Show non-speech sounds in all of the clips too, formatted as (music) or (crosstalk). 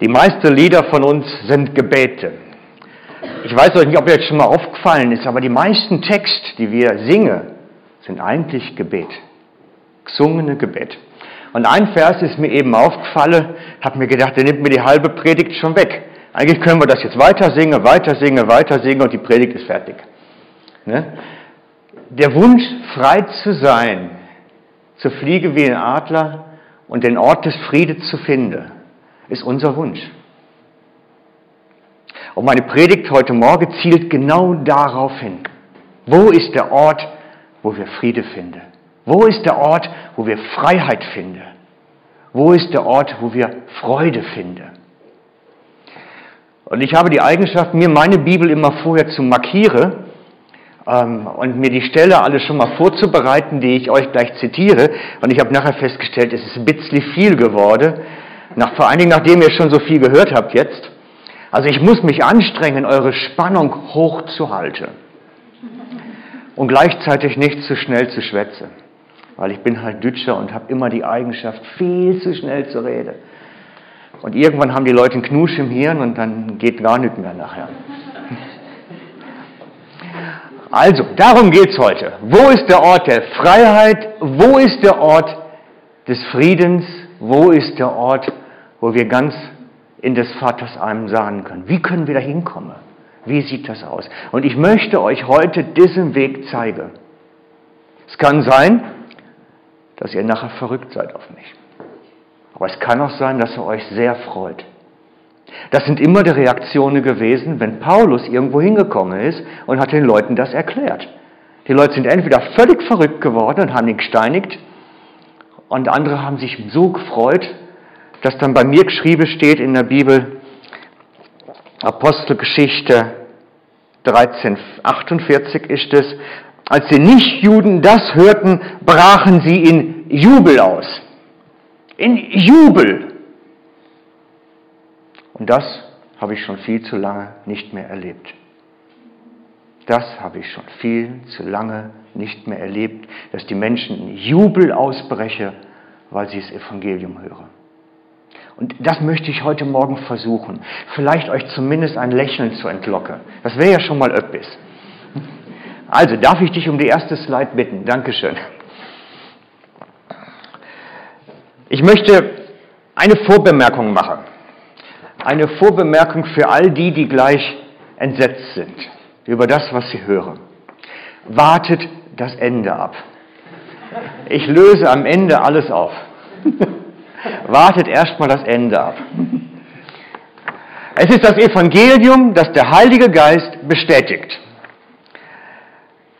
Die meisten Lieder von uns sind Gebete. Ich weiß euch nicht, ob ihr jetzt schon mal aufgefallen ist, aber die meisten Texte, die wir singen, sind eigentlich Gebet. Gesungene Gebet. Und ein Vers ist mir eben aufgefallen, habe mir gedacht, der nimmt mir die halbe Predigt schon weg. Eigentlich können wir das jetzt weiter singen, weiter singen, weiter singen und die Predigt ist fertig. Ne? Der Wunsch, frei zu sein, zu fliegen wie ein Adler und den Ort des Friedes zu finden, ist unser Wunsch. Und meine Predigt heute Morgen zielt genau darauf hin. Wo ist der Ort, wo wir Friede finden? Wo ist der Ort, wo wir Freiheit finden? Wo ist der Ort, wo wir Freude finden? Und ich habe die Eigenschaft, mir meine Bibel immer vorher zu markieren ähm, und mir die Stelle alle schon mal vorzubereiten, die ich euch gleich zitiere. Und ich habe nachher festgestellt, es ist ein bisschen viel geworden. Nach, vor allen Dingen, nachdem ihr schon so viel gehört habt jetzt. Also ich muss mich anstrengen, eure Spannung hochzuhalten. Und gleichzeitig nicht zu schnell zu schwätzen. Weil ich bin halt Dütscher und habe immer die Eigenschaft, viel zu schnell zu reden. Und irgendwann haben die Leute einen Knusch im Hirn und dann geht gar nichts mehr nachher. Also, darum geht es heute. Wo ist der Ort der Freiheit? Wo ist der Ort des Friedens? Wo ist der Ort, wo wir ganz in des Vaters Armen sagen können? Wie können wir da hinkommen? Wie sieht das aus? Und ich möchte euch heute diesen Weg zeigen. Es kann sein, dass ihr nachher verrückt seid auf mich. Aber es kann auch sein, dass ihr euch sehr freut. Das sind immer die Reaktionen gewesen, wenn Paulus irgendwo hingekommen ist und hat den Leuten das erklärt. Die Leute sind entweder völlig verrückt geworden und haben ihn gesteinigt, und andere haben sich so gefreut, dass dann bei mir geschrieben steht in der Bibel, Apostelgeschichte 1348 ist es, als die Nichtjuden das hörten, brachen sie in Jubel aus. In Jubel. Und das habe ich schon viel zu lange nicht mehr erlebt. Das habe ich schon viel zu lange nicht mehr erlebt, dass die Menschen in Jubel ausbrechen, weil sie das Evangelium hören. Und das möchte ich heute Morgen versuchen. Vielleicht euch zumindest ein Lächeln zu entlocken. Das wäre ja schon mal öppis. Also, darf ich dich um die erste Slide bitten? Dankeschön. Ich möchte eine Vorbemerkung machen eine Vorbemerkung für all die, die gleich entsetzt sind über das, was sie hören. Wartet das Ende ab. Ich löse am Ende alles auf. (laughs) Wartet erstmal das Ende ab. Es ist das Evangelium, das der Heilige Geist bestätigt.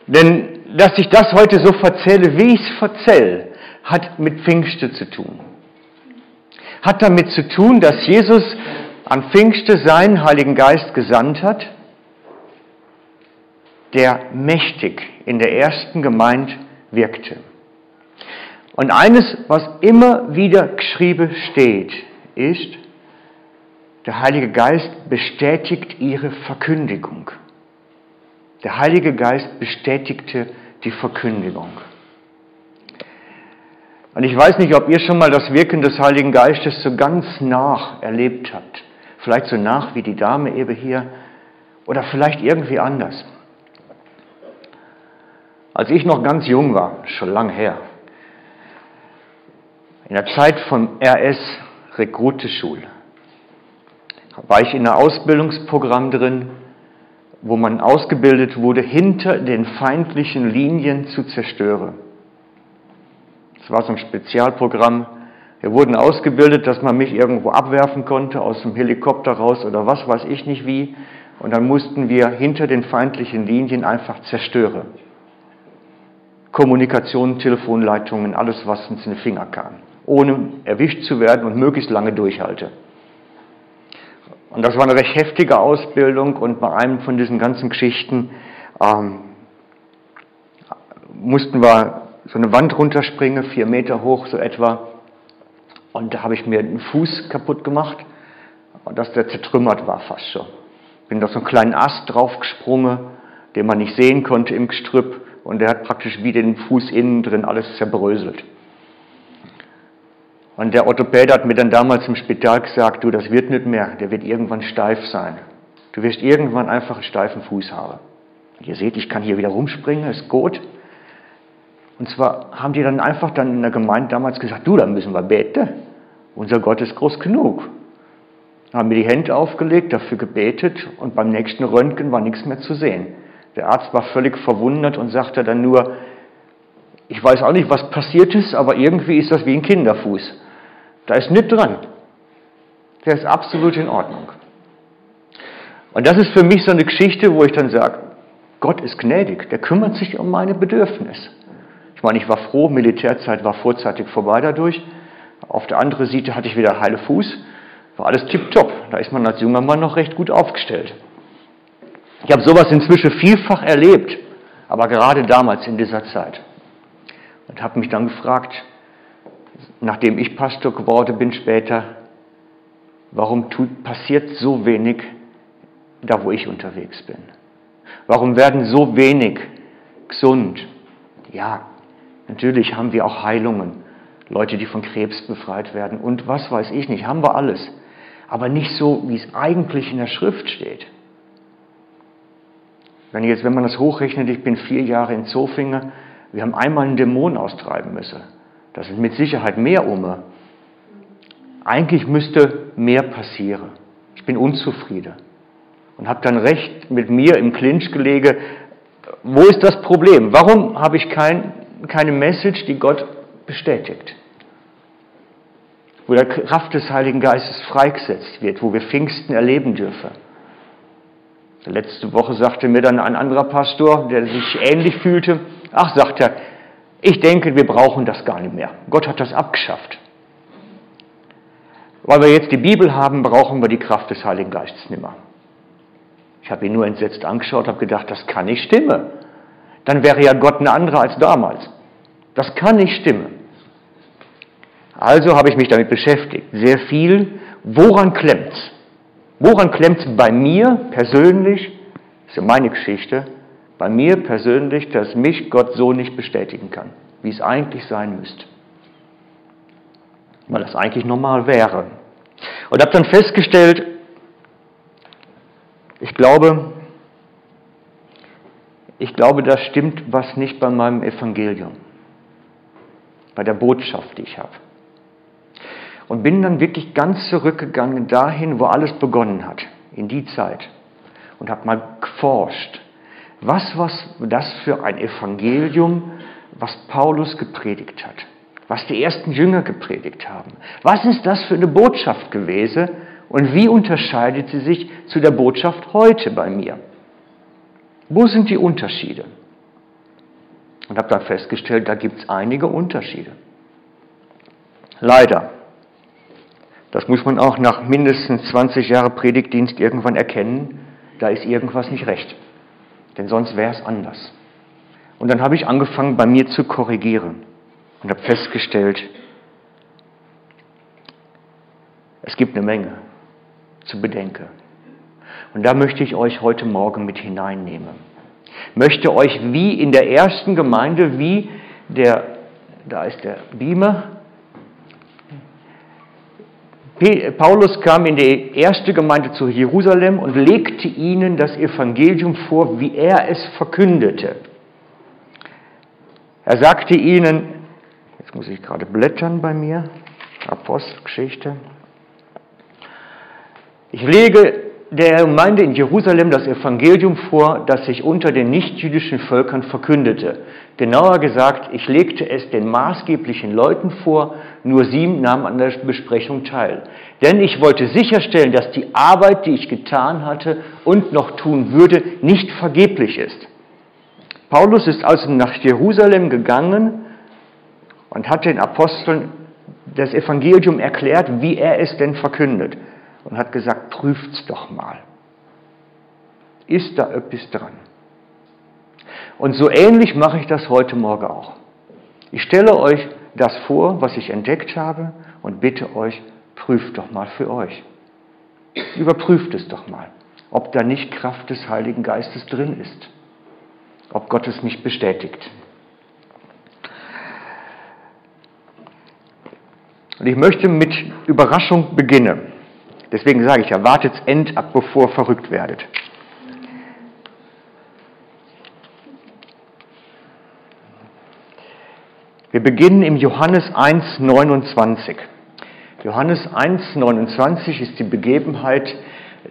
Denn dass ich das heute so verzähle, wie ich es verzähle, hat mit Pfingste zu tun. Hat damit zu tun, dass Jesus an Pfingste seinen Heiligen Geist gesandt hat, der mächtig in der ersten Gemeinde wirkte. Und eines, was immer wieder geschrieben steht, ist, der Heilige Geist bestätigt ihre Verkündigung. Der Heilige Geist bestätigte die Verkündigung. Und ich weiß nicht, ob ihr schon mal das Wirken des Heiligen Geistes so ganz nach erlebt habt vielleicht so nach wie die Dame eben hier oder vielleicht irgendwie anders. Als ich noch ganz jung war, schon lang her, in der Zeit von RS Rekruteschul, war ich in einem Ausbildungsprogramm drin, wo man ausgebildet wurde, hinter den feindlichen Linien zu zerstören. Es war so ein Spezialprogramm, wir wurden ausgebildet, dass man mich irgendwo abwerfen konnte, aus dem Helikopter raus oder was weiß ich nicht wie. Und dann mussten wir hinter den feindlichen Linien einfach zerstören. Kommunikation, Telefonleitungen, alles, was uns in den Finger kam. Ohne erwischt zu werden und möglichst lange durchhalte. Und das war eine recht heftige Ausbildung und bei einem von diesen ganzen Geschichten ähm, mussten wir so eine Wand runterspringen, vier Meter hoch so etwa. Und da habe ich mir den Fuß kaputt gemacht, dass der zertrümmert war fast schon. Bin auf so einen kleinen Ast draufgesprungen, den man nicht sehen konnte im Gestrüpp. Und der hat praktisch wie den Fuß innen drin alles zerbröselt. Und der Orthopäde hat mir dann damals im Spital gesagt, du, das wird nicht mehr, der wird irgendwann steif sein. Du wirst irgendwann einfach einen steifen Fuß haben. Ihr seht, ich kann hier wieder rumspringen, ist gut. Und zwar haben die dann einfach dann in der Gemeinde damals gesagt, du, da müssen wir beten. Unser Gott ist groß genug. Dann haben mir die Hände aufgelegt, dafür gebetet und beim nächsten Röntgen war nichts mehr zu sehen. Der Arzt war völlig verwundert und sagte dann nur, ich weiß auch nicht, was passiert ist, aber irgendwie ist das wie ein Kinderfuß. Da ist nichts dran. Der ist absolut in Ordnung. Und das ist für mich so eine Geschichte, wo ich dann sage, Gott ist gnädig, der kümmert sich um meine Bedürfnisse. Ich meine, ich war froh, Militärzeit war vorzeitig vorbei dadurch. Auf der anderen Seite hatte ich wieder heile Fuß, war alles tipptopp. Da ist man als junger Mann noch recht gut aufgestellt. Ich habe sowas inzwischen vielfach erlebt, aber gerade damals in dieser Zeit. Und habe mich dann gefragt, nachdem ich Pastor geworden bin später, warum tut, passiert so wenig da, wo ich unterwegs bin? Warum werden so wenig gesund? Ja, natürlich haben wir auch Heilungen, Leute, die von Krebs befreit werden und was weiß ich nicht, haben wir alles. Aber nicht so, wie es eigentlich in der Schrift steht. Wenn, jetzt, wenn man das hochrechnet, ich bin vier Jahre in Zofingen, wir haben einmal einen Dämon austreiben müssen. Das ist mit Sicherheit mehr Umme. Eigentlich müsste mehr passieren. Ich bin unzufrieden und habe dann recht mit mir im Clinch gelegen. Wo ist das Problem? Warum habe ich kein, keine Message, die Gott bestätigt? Wo der Kraft des Heiligen Geistes freigesetzt wird, wo wir Pfingsten erleben dürfen. Letzte Woche sagte mir dann ein anderer Pastor, der sich ähnlich fühlte, ach, sagt er, ich denke, wir brauchen das gar nicht mehr. Gott hat das abgeschafft. Weil wir jetzt die Bibel haben, brauchen wir die Kraft des Heiligen Geistes nicht mehr. Ich habe ihn nur entsetzt angeschaut, habe gedacht, das kann nicht stimmen. Dann wäre ja Gott ein anderer als damals. Das kann nicht stimmen. Also habe ich mich damit beschäftigt, sehr viel. Woran klemmt's? Woran klemmt es bei mir persönlich, das ist ja meine Geschichte, bei mir persönlich, dass mich Gott so nicht bestätigen kann, wie es eigentlich sein müsste? Weil das eigentlich normal wäre. Und habe dann festgestellt, ich glaube, ich glaube, da stimmt was nicht bei meinem Evangelium, bei der Botschaft, die ich habe. Und bin dann wirklich ganz zurückgegangen dahin, wo alles begonnen hat, in die Zeit. Und habe mal geforscht, was war das für ein Evangelium, was Paulus gepredigt hat, was die ersten Jünger gepredigt haben. Was ist das für eine Botschaft gewesen und wie unterscheidet sie sich zu der Botschaft heute bei mir? Wo sind die Unterschiede? Und habe dann festgestellt, da gibt es einige Unterschiede. Leider. Das muss man auch nach mindestens 20 Jahren Predigtdienst irgendwann erkennen. Da ist irgendwas nicht recht. Denn sonst wäre es anders. Und dann habe ich angefangen, bei mir zu korrigieren und habe festgestellt, es gibt eine Menge zu bedenken. Und da möchte ich euch heute Morgen mit hineinnehmen. Möchte euch wie in der ersten Gemeinde, wie der, da ist der Beamer, Paulus kam in die erste Gemeinde zu Jerusalem und legte ihnen das Evangelium vor, wie er es verkündete. Er sagte ihnen, jetzt muss ich gerade blättern bei mir, Apostelgeschichte, ich lege der Gemeinde in Jerusalem das Evangelium vor, das sich unter den nichtjüdischen Völkern verkündete. Genauer gesagt, ich legte es den maßgeblichen Leuten vor, nur sieben nahmen an der Besprechung teil. Denn ich wollte sicherstellen, dass die Arbeit, die ich getan hatte und noch tun würde, nicht vergeblich ist. Paulus ist also nach Jerusalem gegangen und hat den Aposteln das Evangelium erklärt, wie er es denn verkündet und hat gesagt, prüft's doch mal. Ist da etwas dran? Und so ähnlich mache ich das heute Morgen auch. Ich stelle euch das vor, was ich entdeckt habe und bitte euch, prüft doch mal für euch. Überprüft es doch mal, ob da nicht Kraft des Heiligen Geistes drin ist, ob Gott es nicht bestätigt. Und ich möchte mit Überraschung beginnen. Deswegen sage ich ja, wartet end ab, bevor ihr verrückt werdet. Wir beginnen im Johannes 1, 29. Johannes 1, 29 ist die Begebenheit,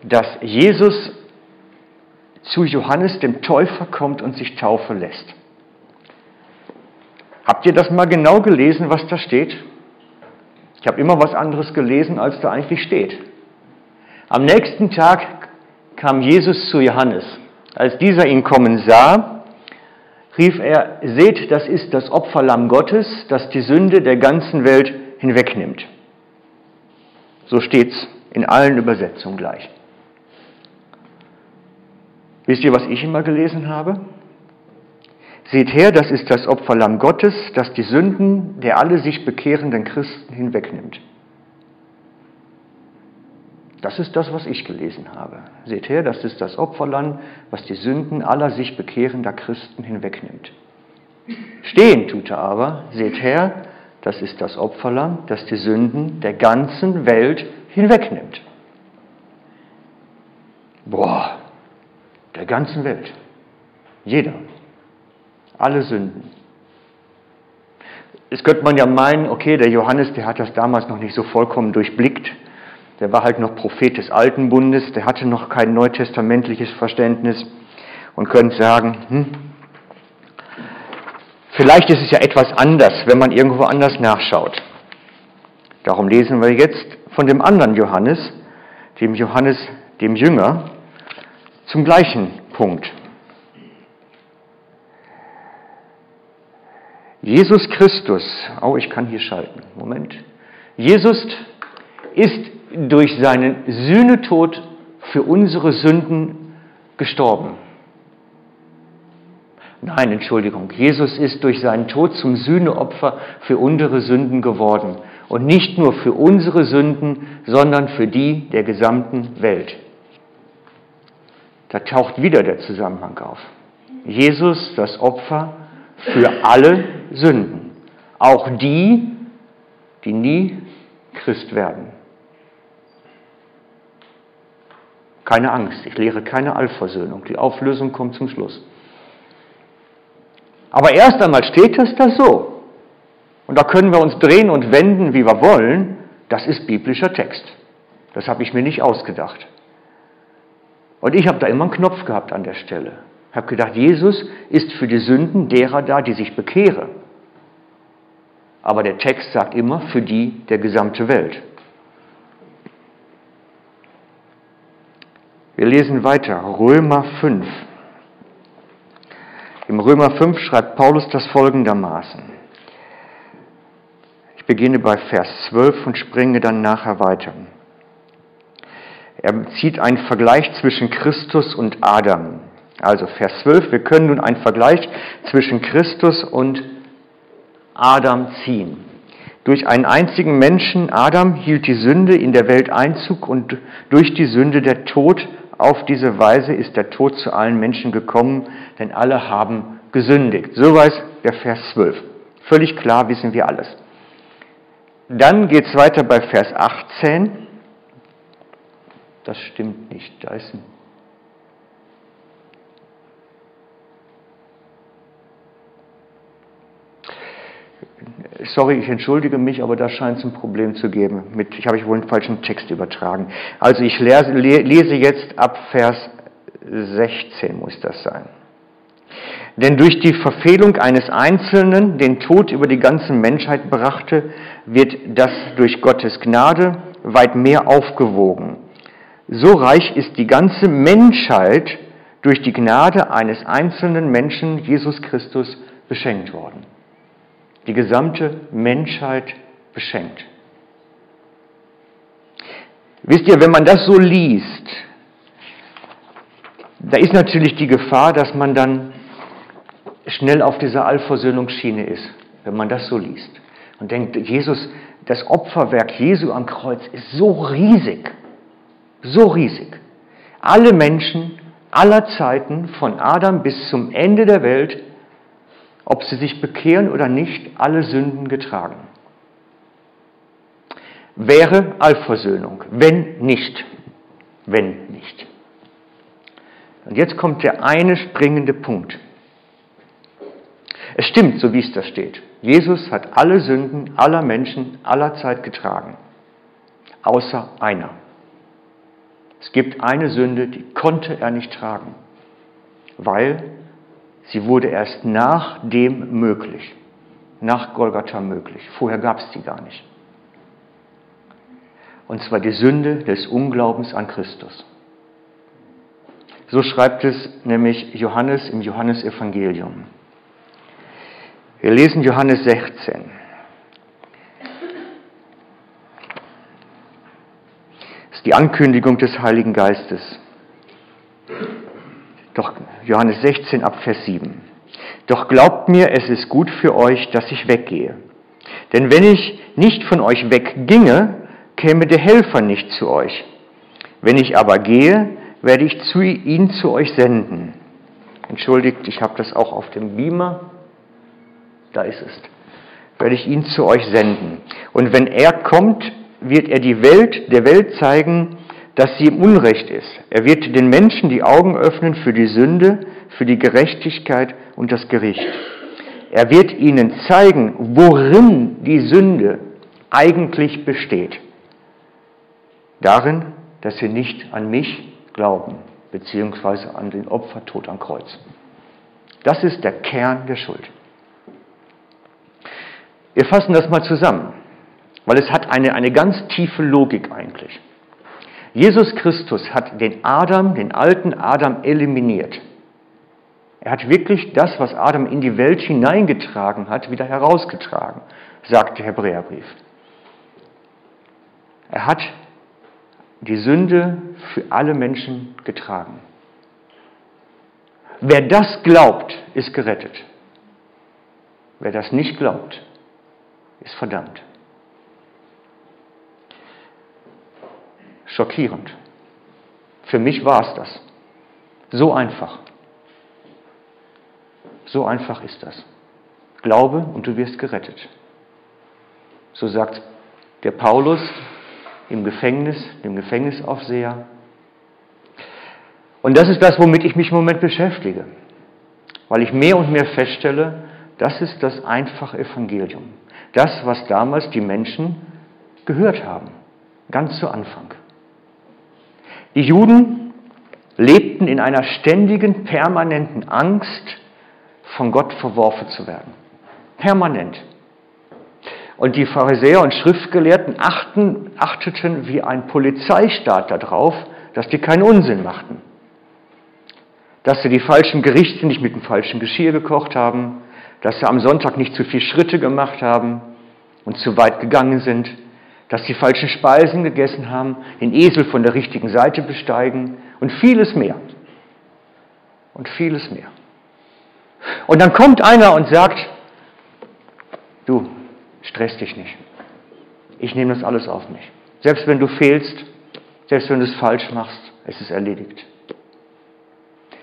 dass Jesus zu Johannes dem Täufer kommt und sich taufen lässt. Habt ihr das mal genau gelesen, was da steht? Ich habe immer was anderes gelesen, als da eigentlich steht. Am nächsten Tag kam Jesus zu Johannes. Als dieser ihn kommen sah, rief er, seht, das ist das Opferlamm Gottes, das die Sünde der ganzen Welt hinwegnimmt. So steht's in allen Übersetzungen gleich. Wisst ihr, was ich immer gelesen habe? Seht her, das ist das Opferlamm Gottes, das die Sünden der alle sich bekehrenden Christen hinwegnimmt. Das ist das, was ich gelesen habe. Seht her, das ist das Opferlamm, was die Sünden aller sich bekehrender Christen hinwegnimmt. Stehen tut er aber, seht her, das ist das Opferlamm, das die Sünden der ganzen Welt hinwegnimmt. Boah, der ganzen Welt. Jeder alle Sünden. Es könnte man ja meinen, okay, der Johannes, der hat das damals noch nicht so vollkommen durchblickt. Der war halt noch Prophet des Alten Bundes, der hatte noch kein neutestamentliches Verständnis und könnte sagen, hm, vielleicht ist es ja etwas anders, wenn man irgendwo anders nachschaut. Darum lesen wir jetzt von dem anderen Johannes, dem Johannes, dem Jünger, zum gleichen Punkt. Jesus Christus, oh, ich kann hier schalten, Moment. Jesus ist durch seinen Sühnetod für unsere Sünden gestorben. Nein, Entschuldigung, Jesus ist durch seinen Tod zum Sühneopfer für unsere Sünden geworden. Und nicht nur für unsere Sünden, sondern für die der gesamten Welt. Da taucht wieder der Zusammenhang auf. Jesus, das Opfer für alle Sünden. Auch die, die nie Christ werden. Keine Angst, ich lehre keine Allversöhnung. Die Auflösung kommt zum Schluss. Aber erst einmal steht es da so. Und da können wir uns drehen und wenden, wie wir wollen. Das ist biblischer Text. Das habe ich mir nicht ausgedacht. Und ich habe da immer einen Knopf gehabt an der Stelle. Ich habe gedacht, Jesus ist für die Sünden derer da, die sich bekehren. Aber der Text sagt immer für die der gesamte Welt. Wir lesen weiter, Römer 5. Im Römer 5 schreibt Paulus das folgendermaßen. Ich beginne bei Vers 12 und springe dann nachher weiter. Er zieht einen Vergleich zwischen Christus und Adam. Also Vers 12, wir können nun einen Vergleich zwischen Christus und Adam ziehen. Durch einen einzigen Menschen, Adam, hielt die Sünde in der Welt Einzug und durch die Sünde der Tod. Auf diese Weise ist der Tod zu allen Menschen gekommen, denn alle haben gesündigt. Soweit der Vers 12. Völlig klar wissen wir alles. Dann geht es weiter bei Vers 18. Das stimmt nicht. Da ist ein Sorry, ich entschuldige mich, aber da scheint es ein Problem zu geben. Mit, ich habe ich wohl einen falschen Text übertragen. Also ich lese jetzt ab Vers 16 muss das sein. Denn durch die Verfehlung eines Einzelnen den Tod über die ganze Menschheit brachte, wird das durch Gottes Gnade weit mehr aufgewogen. So reich ist die ganze Menschheit durch die Gnade eines einzelnen Menschen, Jesus Christus, beschenkt worden die gesamte Menschheit beschenkt. Wisst ihr, wenn man das so liest, da ist natürlich die Gefahr, dass man dann schnell auf dieser Allversöhnungsschiene ist, wenn man das so liest und denkt, Jesus, das Opferwerk Jesu am Kreuz ist so riesig, so riesig. Alle Menschen aller Zeiten, von Adam bis zum Ende der Welt, ob sie sich bekehren oder nicht, alle Sünden getragen. wäre Allversöhnung. Wenn nicht. Wenn nicht. Und jetzt kommt der eine springende Punkt. Es stimmt, so wie es da steht. Jesus hat alle Sünden aller Menschen aller Zeit getragen, außer einer. Es gibt eine Sünde, die konnte er nicht tragen, weil sie wurde erst nach dem möglich, nach Golgatha möglich. Vorher gab es die gar nicht. Und zwar die Sünde des Unglaubens an Christus. So schreibt es nämlich Johannes im Johannesevangelium. Wir lesen Johannes 16. Das ist die Ankündigung des Heiligen Geistes. Doch Johannes 16 ab Vers 7. Doch glaubt mir, es ist gut für euch, dass ich weggehe. Denn wenn ich nicht von euch wegginge, käme der Helfer nicht zu euch. Wenn ich aber gehe, werde ich zu, ihn zu euch senden. Entschuldigt, ich habe das auch auf dem Beamer da ist es, werde ich ihn zu euch senden. Und wenn er kommt, wird er die Welt, der Welt zeigen, dass sie im Unrecht ist. Er wird den Menschen die Augen öffnen für die Sünde, für die Gerechtigkeit und das Gericht. Er wird ihnen zeigen, worin die Sünde eigentlich besteht. Darin, dass sie nicht an mich glauben, beziehungsweise an den Opfertod am Kreuz. Das ist der Kern der Schuld. Wir fassen das mal zusammen, weil es hat eine, eine ganz tiefe Logik eigentlich. Jesus Christus hat den Adam, den alten Adam eliminiert. Er hat wirklich das, was Adam in die Welt hineingetragen hat, wieder herausgetragen, sagt der Hebräerbrief. Er hat die Sünde für alle Menschen getragen. Wer das glaubt, ist gerettet. Wer das nicht glaubt, ist verdammt. Schockierend. Für mich war es das. So einfach. So einfach ist das. Glaube und du wirst gerettet. So sagt der Paulus im Gefängnis, dem Gefängnisaufseher. Und das ist das, womit ich mich im Moment beschäftige, weil ich mehr und mehr feststelle, das ist das einfache Evangelium. Das, was damals die Menschen gehört haben, ganz zu Anfang. Die Juden lebten in einer ständigen, permanenten Angst, von Gott verworfen zu werden. Permanent. Und die Pharisäer und Schriftgelehrten achten, achteten wie ein Polizeistaat darauf, dass die keinen Unsinn machten. Dass sie die falschen Gerichte nicht mit dem falschen Geschirr gekocht haben, dass sie am Sonntag nicht zu viele Schritte gemacht haben und zu weit gegangen sind, dass sie falsche Speisen gegessen haben, den Esel von der richtigen Seite besteigen und vieles mehr. Und vieles mehr. Und dann kommt einer und sagt, du, stress dich nicht. Ich nehme das alles auf mich. Selbst wenn du fehlst, selbst wenn du es falsch machst, es ist erledigt.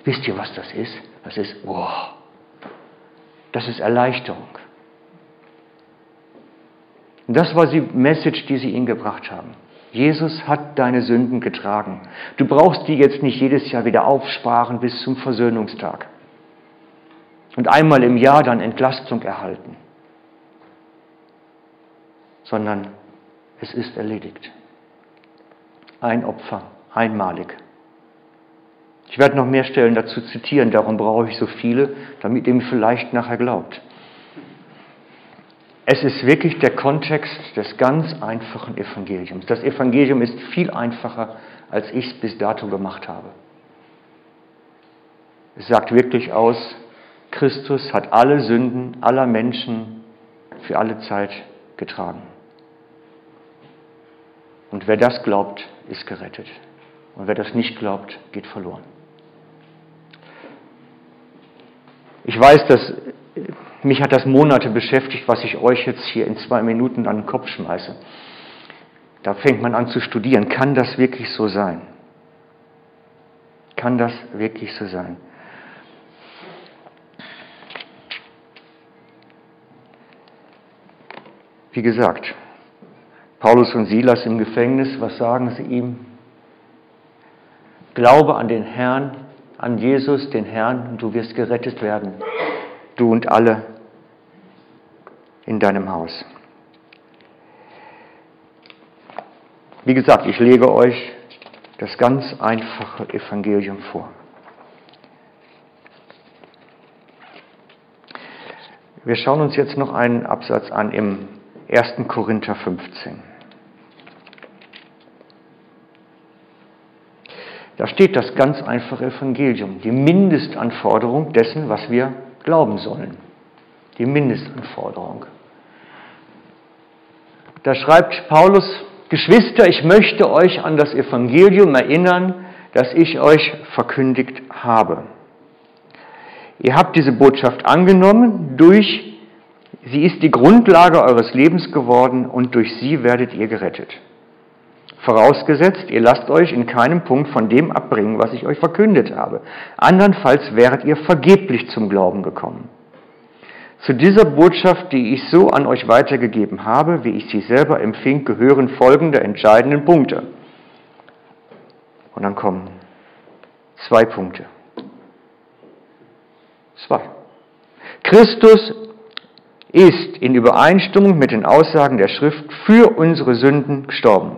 Wisst ihr, was das ist? Das ist, wow, das ist Erleichterung. Und das war die Message, die sie ihnen gebracht haben. Jesus hat deine Sünden getragen. Du brauchst die jetzt nicht jedes Jahr wieder aufsparen bis zum Versöhnungstag. Und einmal im Jahr dann Entlastung erhalten. Sondern es ist erledigt. Ein Opfer, einmalig. Ich werde noch mehr Stellen dazu zitieren, darum brauche ich so viele, damit ihr mir vielleicht nachher glaubt. Es ist wirklich der Kontext des ganz einfachen Evangeliums. Das Evangelium ist viel einfacher, als ich es bis dato gemacht habe. Es sagt wirklich aus, Christus hat alle Sünden aller Menschen für alle Zeit getragen. Und wer das glaubt, ist gerettet. Und wer das nicht glaubt, geht verloren. Ich weiß, dass mich hat das Monate beschäftigt, was ich euch jetzt hier in zwei Minuten an den Kopf schmeiße. Da fängt man an zu studieren. Kann das wirklich so sein? Kann das wirklich so sein? Wie gesagt, Paulus und Silas im Gefängnis, was sagen sie ihm? Glaube an den Herrn, an Jesus, den Herrn, und du wirst gerettet werden, du und alle in deinem Haus. Wie gesagt, ich lege euch das ganz einfache Evangelium vor. Wir schauen uns jetzt noch einen Absatz an im 1. Korinther 15. Da steht das ganz einfache Evangelium, die Mindestanforderung dessen, was wir glauben sollen. Die Mindestanforderung. Da schreibt Paulus, Geschwister, ich möchte euch an das Evangelium erinnern, das ich euch verkündigt habe. Ihr habt diese Botschaft angenommen, durch sie ist die Grundlage eures Lebens geworden und durch sie werdet ihr gerettet. Vorausgesetzt, ihr lasst euch in keinem Punkt von dem abbringen, was ich euch verkündet habe. Andernfalls wäret ihr vergeblich zum Glauben gekommen. Zu dieser Botschaft, die ich so an euch weitergegeben habe, wie ich sie selber empfing, gehören folgende entscheidenden Punkte. Und dann kommen zwei Punkte. Zwei. Christus ist in Übereinstimmung mit den Aussagen der Schrift für unsere Sünden gestorben.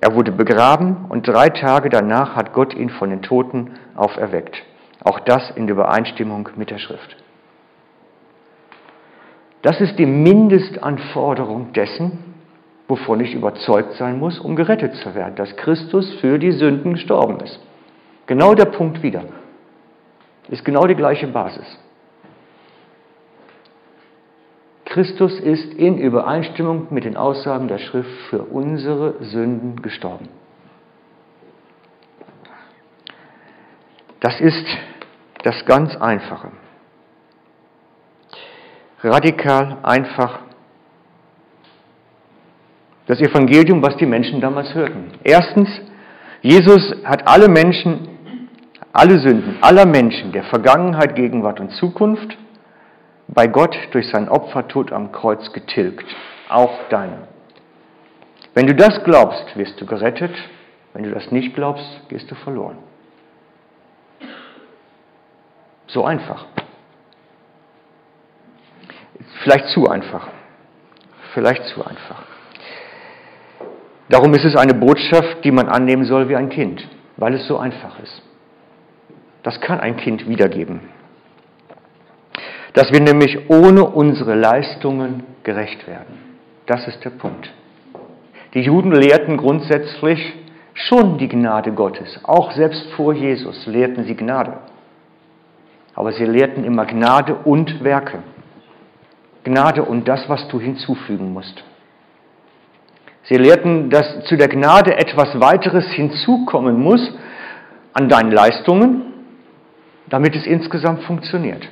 Er wurde begraben und drei Tage danach hat Gott ihn von den Toten auferweckt. Auch das in Übereinstimmung mit der Schrift. Das ist die Mindestanforderung dessen, wovon ich überzeugt sein muss, um gerettet zu werden, dass Christus für die Sünden gestorben ist. Genau der Punkt wieder. Ist genau die gleiche Basis. Christus ist in Übereinstimmung mit den Aussagen der Schrift für unsere Sünden gestorben. Das ist das ganz Einfache. Radikal, einfach. Das Evangelium, was die Menschen damals hörten. Erstens, Jesus hat alle Menschen, alle Sünden aller Menschen der Vergangenheit, Gegenwart und Zukunft bei Gott durch sein Opfertod am Kreuz getilgt, auch deine. Wenn du das glaubst, wirst du gerettet, wenn du das nicht glaubst, gehst du verloren. So einfach. Vielleicht zu einfach. Vielleicht zu einfach. Darum ist es eine Botschaft, die man annehmen soll wie ein Kind, weil es so einfach ist. Das kann ein Kind wiedergeben dass wir nämlich ohne unsere Leistungen gerecht werden. Das ist der Punkt. Die Juden lehrten grundsätzlich schon die Gnade Gottes. Auch selbst vor Jesus lehrten sie Gnade. Aber sie lehrten immer Gnade und Werke. Gnade und das, was du hinzufügen musst. Sie lehrten, dass zu der Gnade etwas weiteres hinzukommen muss an deinen Leistungen, damit es insgesamt funktioniert.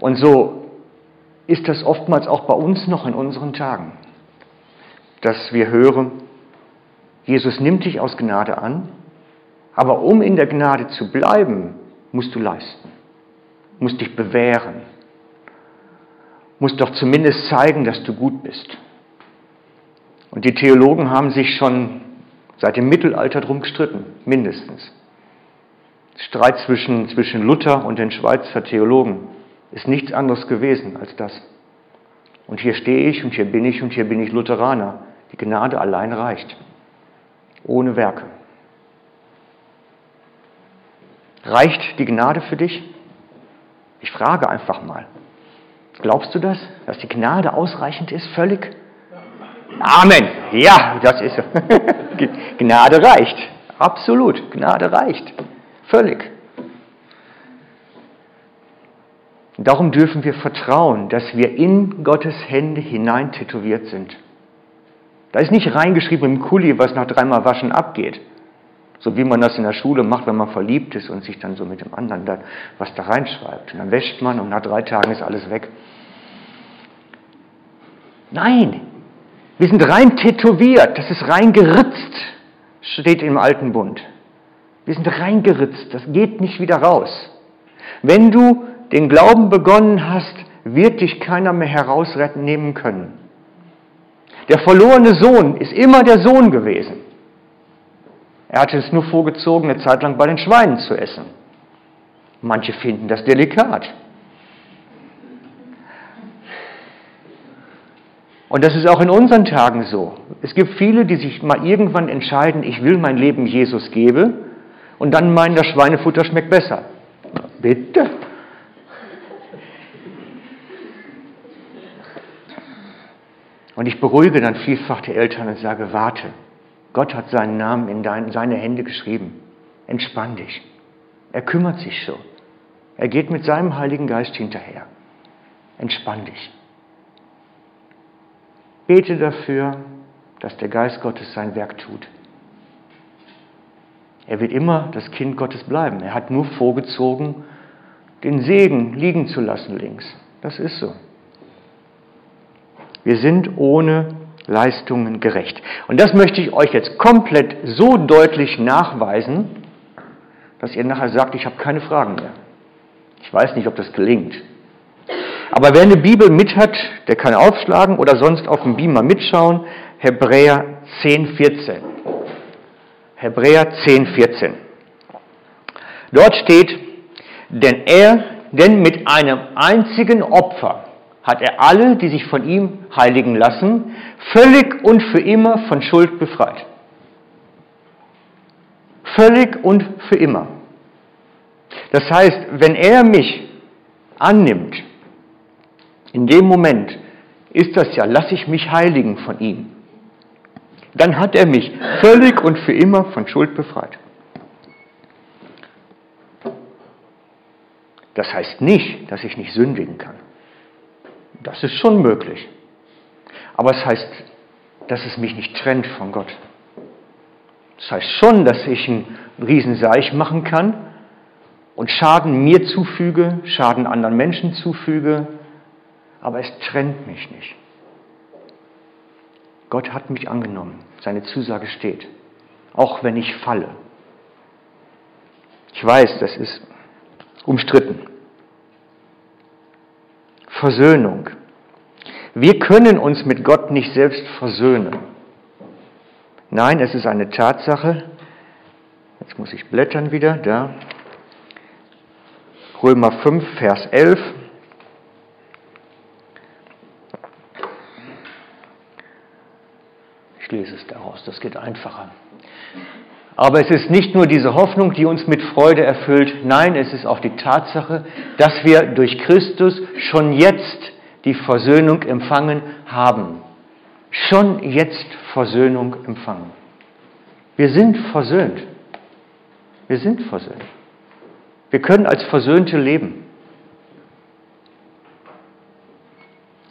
Und so ist das oftmals auch bei uns noch in unseren Tagen, dass wir hören, Jesus nimmt dich aus Gnade an, aber um in der Gnade zu bleiben, musst du leisten, musst dich bewähren, musst doch zumindest zeigen, dass du gut bist. Und die Theologen haben sich schon seit dem Mittelalter drum gestritten, mindestens. Streit zwischen, zwischen Luther und den Schweizer Theologen ist nichts anderes gewesen als das. Und hier stehe ich und hier bin ich und hier bin ich Lutheraner. Die Gnade allein reicht. Ohne Werke. Reicht die Gnade für dich? Ich frage einfach mal. Glaubst du das, dass die Gnade ausreichend ist? Völlig? Amen. Ja, das ist so. (laughs) Gnade reicht. Absolut. Gnade reicht. Völlig. Darum dürfen wir vertrauen, dass wir in Gottes Hände hinein tätowiert sind. Da ist nicht reingeschrieben im Kuli, was nach dreimal Waschen abgeht. So wie man das in der Schule macht, wenn man verliebt ist und sich dann so mit dem anderen da, was da reinschreibt. Und dann wäscht man und nach drei Tagen ist alles weg. Nein, wir sind rein tätowiert, das ist rein geritzt, steht im alten Bund. Wir sind reingeritzt, das geht nicht wieder raus. Wenn du den Glauben begonnen hast, wird dich keiner mehr herausretten nehmen können. Der verlorene Sohn ist immer der Sohn gewesen. Er hatte es nur vorgezogen, eine Zeit lang bei den Schweinen zu essen. Manche finden das delikat. Und das ist auch in unseren Tagen so. Es gibt viele, die sich mal irgendwann entscheiden, ich will mein Leben Jesus gebe und dann meinen, das Schweinefutter schmeckt besser. Bitte. Und ich beruhige dann vielfach die Eltern und sage, warte, Gott hat seinen Namen in dein, seine Hände geschrieben. Entspann dich. Er kümmert sich so. Er geht mit seinem Heiligen Geist hinterher. Entspann dich. Bete dafür, dass der Geist Gottes sein Werk tut. Er wird immer das Kind Gottes bleiben. Er hat nur vorgezogen, den Segen liegen zu lassen links. Das ist so. Wir sind ohne Leistungen gerecht. Und das möchte ich euch jetzt komplett so deutlich nachweisen, dass ihr nachher sagt, ich habe keine Fragen mehr. Ich weiß nicht, ob das gelingt. Aber wer eine Bibel mit hat, der kann aufschlagen oder sonst auf dem Beamer mitschauen. Hebräer 10, 14. Hebräer 10, 14. Dort steht, denn er, denn mit einem einzigen Opfer hat er alle, die sich von ihm heiligen lassen, völlig und für immer von Schuld befreit. Völlig und für immer. Das heißt, wenn er mich annimmt, in dem Moment ist das ja, lasse ich mich heiligen von ihm. Dann hat er mich völlig und für immer von Schuld befreit. Das heißt nicht, dass ich nicht sündigen kann. Das ist schon möglich. Aber es heißt, dass es mich nicht trennt von Gott. Das heißt schon, dass ich einen Riesenseich machen kann und Schaden mir zufüge, Schaden anderen Menschen zufüge, aber es trennt mich nicht. Gott hat mich angenommen, seine Zusage steht, auch wenn ich falle. Ich weiß, das ist umstritten. Versöhnung. Wir können uns mit Gott nicht selbst versöhnen. Nein, es ist eine Tatsache. Jetzt muss ich blättern wieder, da. Römer 5, Vers 11. Ich lese es daraus, das geht einfacher. Aber es ist nicht nur diese Hoffnung, die uns mit Freude erfüllt, nein, es ist auch die Tatsache, dass wir durch Christus schon jetzt die Versöhnung empfangen haben. Schon jetzt Versöhnung empfangen. Wir sind versöhnt. Wir sind versöhnt. Wir können als Versöhnte leben.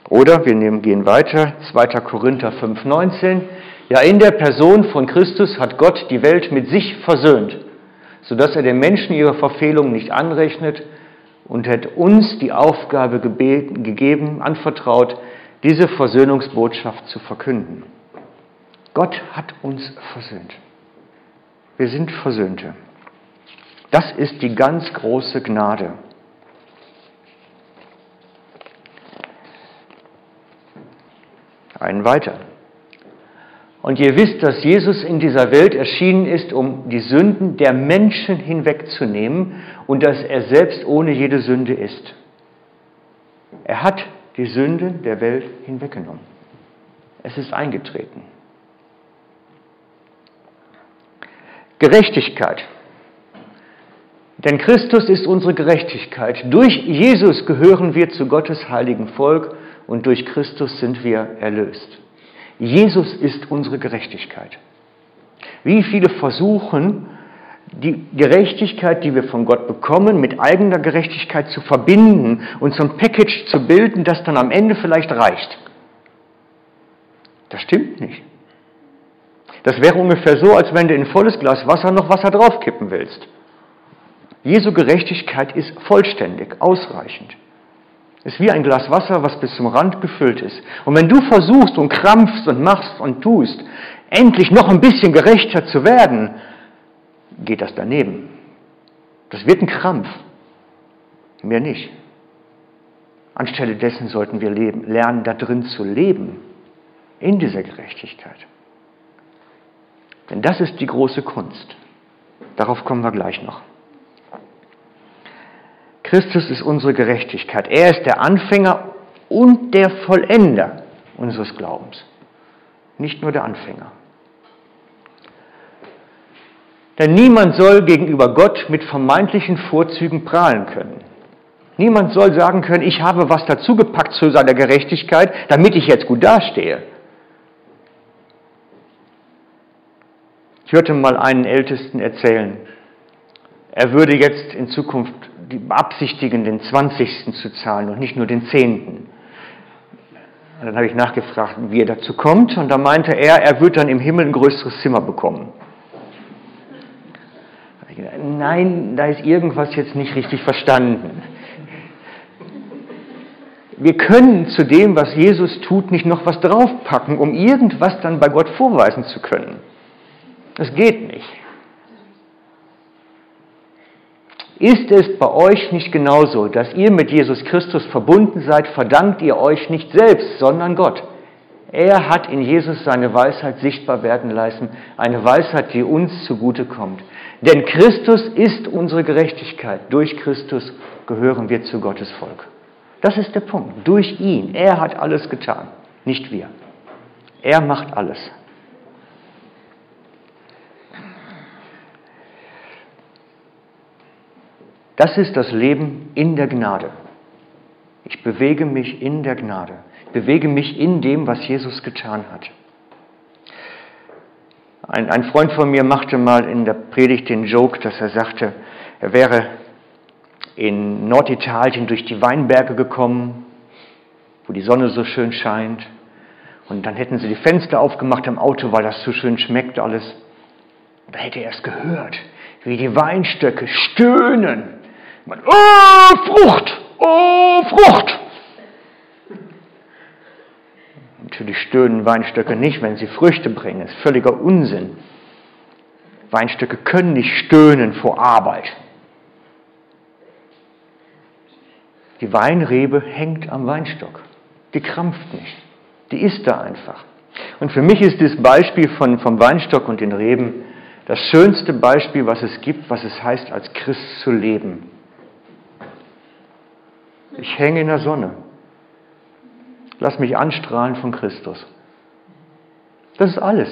Oder wir nehmen, gehen weiter, 2. Korinther 5,19. Ja, in der Person von Christus hat Gott die Welt mit sich versöhnt, sodass er den Menschen ihre Verfehlungen nicht anrechnet und hat uns die Aufgabe gegeben, anvertraut, diese Versöhnungsbotschaft zu verkünden. Gott hat uns versöhnt. Wir sind Versöhnte. Das ist die ganz große Gnade. Einen weiter. Und ihr wisst, dass Jesus in dieser Welt erschienen ist, um die Sünden der Menschen hinwegzunehmen und dass er selbst ohne jede Sünde ist. Er hat die Sünde der Welt hinweggenommen. Es ist eingetreten. Gerechtigkeit. Denn Christus ist unsere Gerechtigkeit. Durch Jesus gehören wir zu Gottes heiligen Volk und durch Christus sind wir erlöst. Jesus ist unsere Gerechtigkeit. Wie viele versuchen, die Gerechtigkeit, die wir von Gott bekommen, mit eigener Gerechtigkeit zu verbinden und ein Package zu bilden, das dann am Ende vielleicht reicht. Das stimmt nicht. Das wäre ungefähr so, als wenn du in ein volles Glas Wasser noch Wasser draufkippen willst. Jesu Gerechtigkeit ist vollständig, ausreichend. Es ist wie ein Glas Wasser, was bis zum Rand gefüllt ist. Und wenn du versuchst und krampfst und machst und tust, endlich noch ein bisschen gerechter zu werden, geht das daneben. Das wird ein Krampf. Mehr nicht. Anstelle dessen sollten wir leben, lernen, da drin zu leben, in dieser Gerechtigkeit. Denn das ist die große Kunst. Darauf kommen wir gleich noch. Christus ist unsere Gerechtigkeit. Er ist der Anfänger und der Vollender unseres Glaubens. Nicht nur der Anfänger. Denn niemand soll gegenüber Gott mit vermeintlichen Vorzügen prahlen können. Niemand soll sagen können, ich habe was dazugepackt zu seiner Gerechtigkeit, damit ich jetzt gut dastehe. Ich hörte mal einen Ältesten erzählen, er würde jetzt in Zukunft beabsichtigen, den 20. zu zahlen und nicht nur den 10. Und dann habe ich nachgefragt, wie er dazu kommt, und da meinte er, er wird dann im Himmel ein größeres Zimmer bekommen. Nein, da ist irgendwas jetzt nicht richtig verstanden. Wir können zu dem, was Jesus tut, nicht noch was draufpacken, um irgendwas dann bei Gott vorweisen zu können. Das geht nicht. Ist es bei euch nicht genauso, dass ihr mit Jesus Christus verbunden seid, verdankt ihr euch nicht selbst, sondern Gott. Er hat in Jesus seine Weisheit sichtbar werden lassen, eine Weisheit, die uns zugute kommt. Denn Christus ist unsere Gerechtigkeit. Durch Christus gehören wir zu Gottes Volk. Das ist der Punkt. Durch ihn. Er hat alles getan, nicht wir. Er macht alles. Das ist das Leben in der Gnade. Ich bewege mich in der Gnade. Ich bewege mich in dem, was Jesus getan hat. Ein, ein Freund von mir machte mal in der Predigt den Joke, dass er sagte, er wäre in Norditalien durch die Weinberge gekommen, wo die Sonne so schön scheint. Und dann hätten sie die Fenster aufgemacht im Auto, weil das so schön schmeckt alles. Da hätte er es gehört, wie die Weinstöcke stöhnen man, oh, Frucht, oh, Frucht. Natürlich stöhnen Weinstöcke nicht, wenn sie Früchte bringen. Das ist völliger Unsinn. Weinstöcke können nicht stöhnen vor Arbeit. Die Weinrebe hängt am Weinstock. Die krampft nicht. Die ist da einfach. Und für mich ist das Beispiel von, vom Weinstock und den Reben das schönste Beispiel, was es gibt, was es heißt, als Christ zu leben. Ich hänge in der Sonne. Lass mich anstrahlen von Christus. Das ist alles.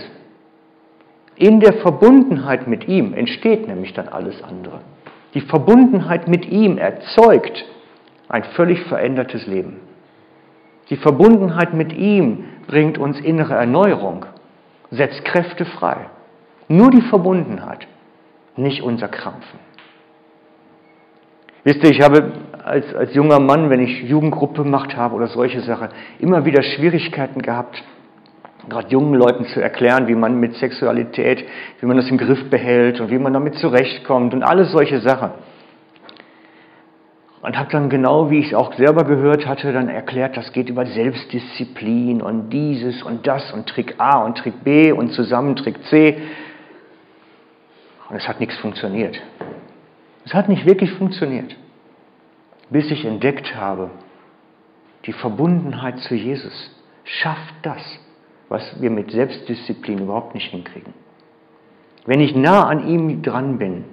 In der Verbundenheit mit ihm entsteht nämlich dann alles andere. Die Verbundenheit mit ihm erzeugt ein völlig verändertes Leben. Die Verbundenheit mit ihm bringt uns innere Erneuerung, setzt Kräfte frei. Nur die Verbundenheit, nicht unser Krampfen. Wisst ihr, ich habe als, als junger Mann, wenn ich Jugendgruppe gemacht habe oder solche Sachen, immer wieder Schwierigkeiten gehabt, gerade jungen Leuten zu erklären, wie man mit Sexualität, wie man das im Griff behält und wie man damit zurechtkommt und alles solche Sachen. Und habe dann genau, wie ich es auch selber gehört hatte, dann erklärt, das geht über Selbstdisziplin und dieses und das und Trick A und Trick B und zusammen Trick C. Und es hat nichts funktioniert. Es hat nicht wirklich funktioniert, bis ich entdeckt habe, die Verbundenheit zu Jesus schafft das, was wir mit Selbstdisziplin überhaupt nicht hinkriegen. Wenn ich nah an ihm dran bin,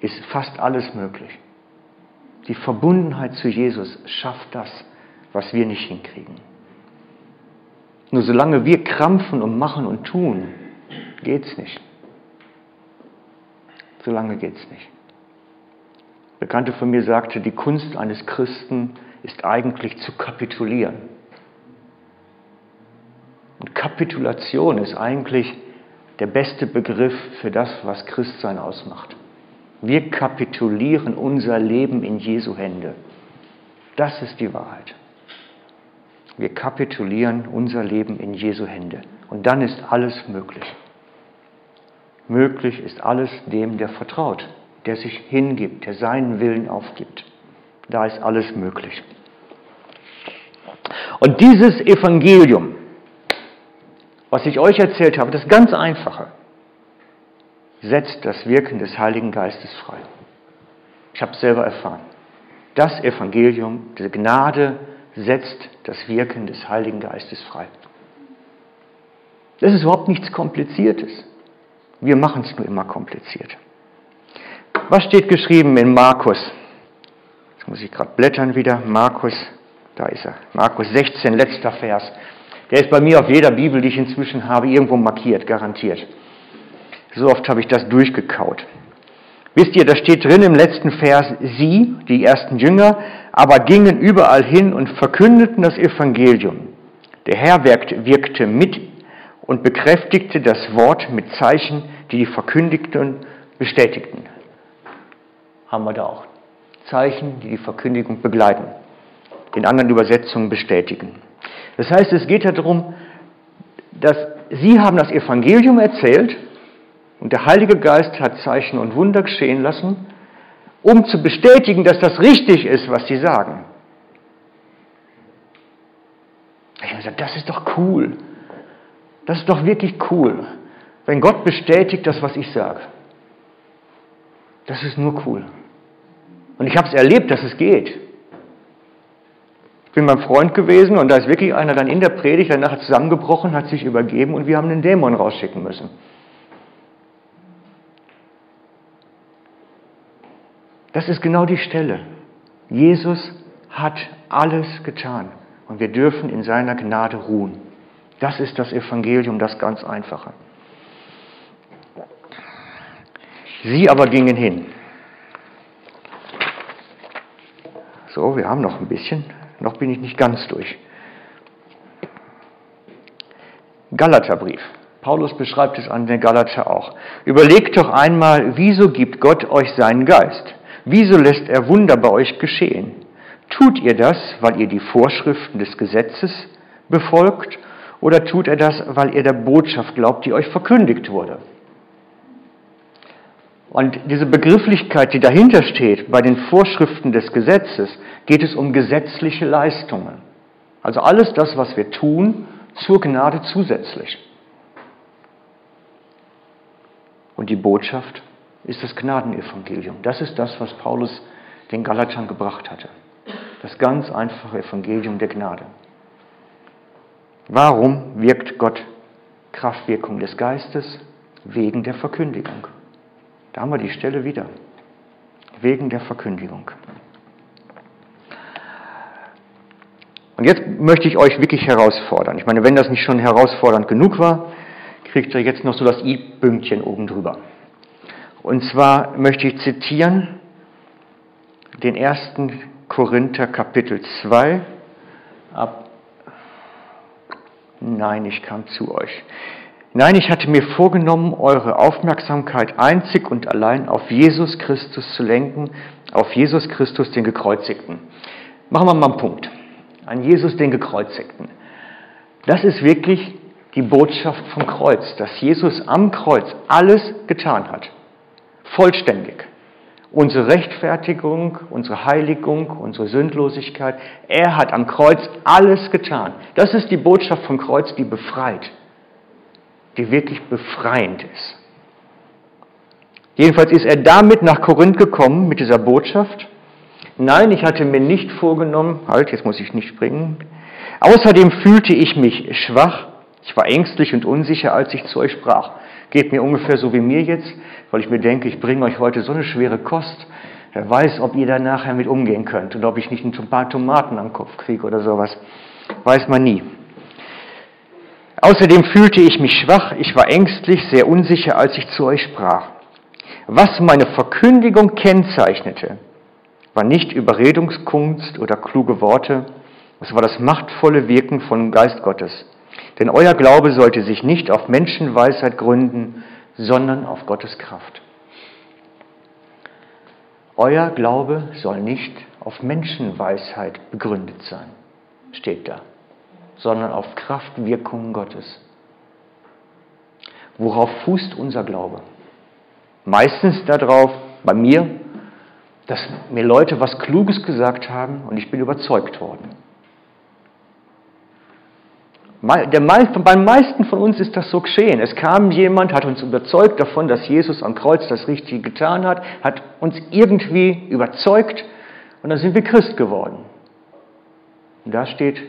ist fast alles möglich. Die Verbundenheit zu Jesus schafft das, was wir nicht hinkriegen. Nur solange wir krampfen und machen und tun, geht es nicht. Solange geht es nicht. Bekannte von mir sagte, die Kunst eines Christen ist eigentlich zu kapitulieren. Und Kapitulation ist eigentlich der beste Begriff für das, was Christsein ausmacht. Wir kapitulieren unser Leben in Jesu Hände. Das ist die Wahrheit. Wir kapitulieren unser Leben in Jesu Hände. Und dann ist alles möglich. Möglich ist alles dem, der vertraut der sich hingibt, der seinen Willen aufgibt. Da ist alles möglich. Und dieses Evangelium, was ich euch erzählt habe, das ganz Einfache, setzt das Wirken des Heiligen Geistes frei. Ich habe es selber erfahren. Das Evangelium, diese Gnade setzt das Wirken des Heiligen Geistes frei. Das ist überhaupt nichts Kompliziertes. Wir machen es nur immer kompliziert. Was steht geschrieben in Markus? Jetzt muss ich gerade blättern wieder. Markus, da ist er. Markus 16, letzter Vers. Der ist bei mir auf jeder Bibel, die ich inzwischen habe, irgendwo markiert, garantiert. So oft habe ich das durchgekaut. Wisst ihr, da steht drin im letzten Vers, sie, die ersten Jünger, aber gingen überall hin und verkündeten das Evangelium. Der Herr wirkte mit und bekräftigte das Wort mit Zeichen, die die Verkündigten bestätigten. Haben wir da auch. Zeichen, die die Verkündigung begleiten. In anderen Übersetzungen bestätigen. Das heißt, es geht darum, dass sie haben das Evangelium erzählt und der Heilige Geist hat Zeichen und Wunder geschehen lassen, um zu bestätigen, dass das richtig ist, was sie sagen. Ich habe gesagt, das ist doch cool. Das ist doch wirklich cool, wenn Gott bestätigt das, was ich sage. Das ist nur cool. Und ich habe es erlebt, dass es geht. Ich bin beim Freund gewesen und da ist wirklich einer dann in der Predigt danach zusammengebrochen, hat sich übergeben und wir haben einen Dämon rausschicken müssen. Das ist genau die Stelle. Jesus hat alles getan und wir dürfen in seiner Gnade ruhen. Das ist das Evangelium, das ganz Einfache. Sie aber gingen hin. So, wir haben noch ein bisschen. Noch bin ich nicht ganz durch. Galaterbrief. Paulus beschreibt es an den Galater auch. Überlegt doch einmal, wieso gibt Gott euch seinen Geist? Wieso lässt er Wunder bei euch geschehen? Tut ihr das, weil ihr die Vorschriften des Gesetzes befolgt oder tut er das, weil ihr der Botschaft glaubt, die euch verkündigt wurde? Und diese Begrifflichkeit, die dahinter steht, bei den Vorschriften des Gesetzes, geht es um gesetzliche Leistungen. Also alles das, was wir tun, zur Gnade zusätzlich. Und die Botschaft ist das Gnadenevangelium. Das ist das, was Paulus den Galatern gebracht hatte. Das ganz einfache Evangelium der Gnade. Warum wirkt Gott Kraftwirkung des Geistes? Wegen der Verkündigung. Da haben wir die Stelle wieder. Wegen der Verkündigung. Und jetzt möchte ich euch wirklich herausfordern. Ich meine, wenn das nicht schon herausfordernd genug war, kriegt ihr jetzt noch so das i-Pünktchen oben drüber. Und zwar möchte ich zitieren den ersten Korinther Kapitel 2 ab Nein, ich kam zu euch. Nein, ich hatte mir vorgenommen, eure Aufmerksamkeit einzig und allein auf Jesus Christus zu lenken, auf Jesus Christus, den Gekreuzigten. Machen wir mal einen Punkt. An Jesus, den Gekreuzigten. Das ist wirklich die Botschaft vom Kreuz, dass Jesus am Kreuz alles getan hat vollständig. Unsere Rechtfertigung, unsere Heiligung, unsere Sündlosigkeit. Er hat am Kreuz alles getan. Das ist die Botschaft vom Kreuz, die befreit, die wirklich befreiend ist. Jedenfalls ist er damit nach Korinth gekommen mit dieser Botschaft. Nein, ich hatte mir nicht vorgenommen, halt, jetzt muss ich nicht springen. Außerdem fühlte ich mich schwach, ich war ängstlich und unsicher, als ich zu euch sprach. Geht mir ungefähr so wie mir jetzt, weil ich mir denke, ich bringe euch heute so eine schwere Kost. Wer weiß, ob ihr da nachher mit umgehen könnt und ob ich nicht ein paar Tomaten am Kopf kriege oder sowas. Weiß man nie. Außerdem fühlte ich mich schwach, ich war ängstlich, sehr unsicher, als ich zu euch sprach. Was meine Verkündigung kennzeichnete, war nicht Überredungskunst oder kluge Worte, es war das machtvolle Wirken von Geist Gottes. Denn euer Glaube sollte sich nicht auf Menschenweisheit gründen, sondern auf Gottes Kraft. Euer Glaube soll nicht auf Menschenweisheit begründet sein, steht da, sondern auf Kraftwirkungen Gottes. Worauf fußt unser Glaube? Meistens darauf, bei mir, dass mir Leute was Kluges gesagt haben und ich bin überzeugt worden. Der beim meisten von uns ist das so geschehen. Es kam jemand, hat uns überzeugt davon, dass Jesus am Kreuz das Richtige getan hat, hat uns irgendwie überzeugt und dann sind wir Christ geworden. Und da steht,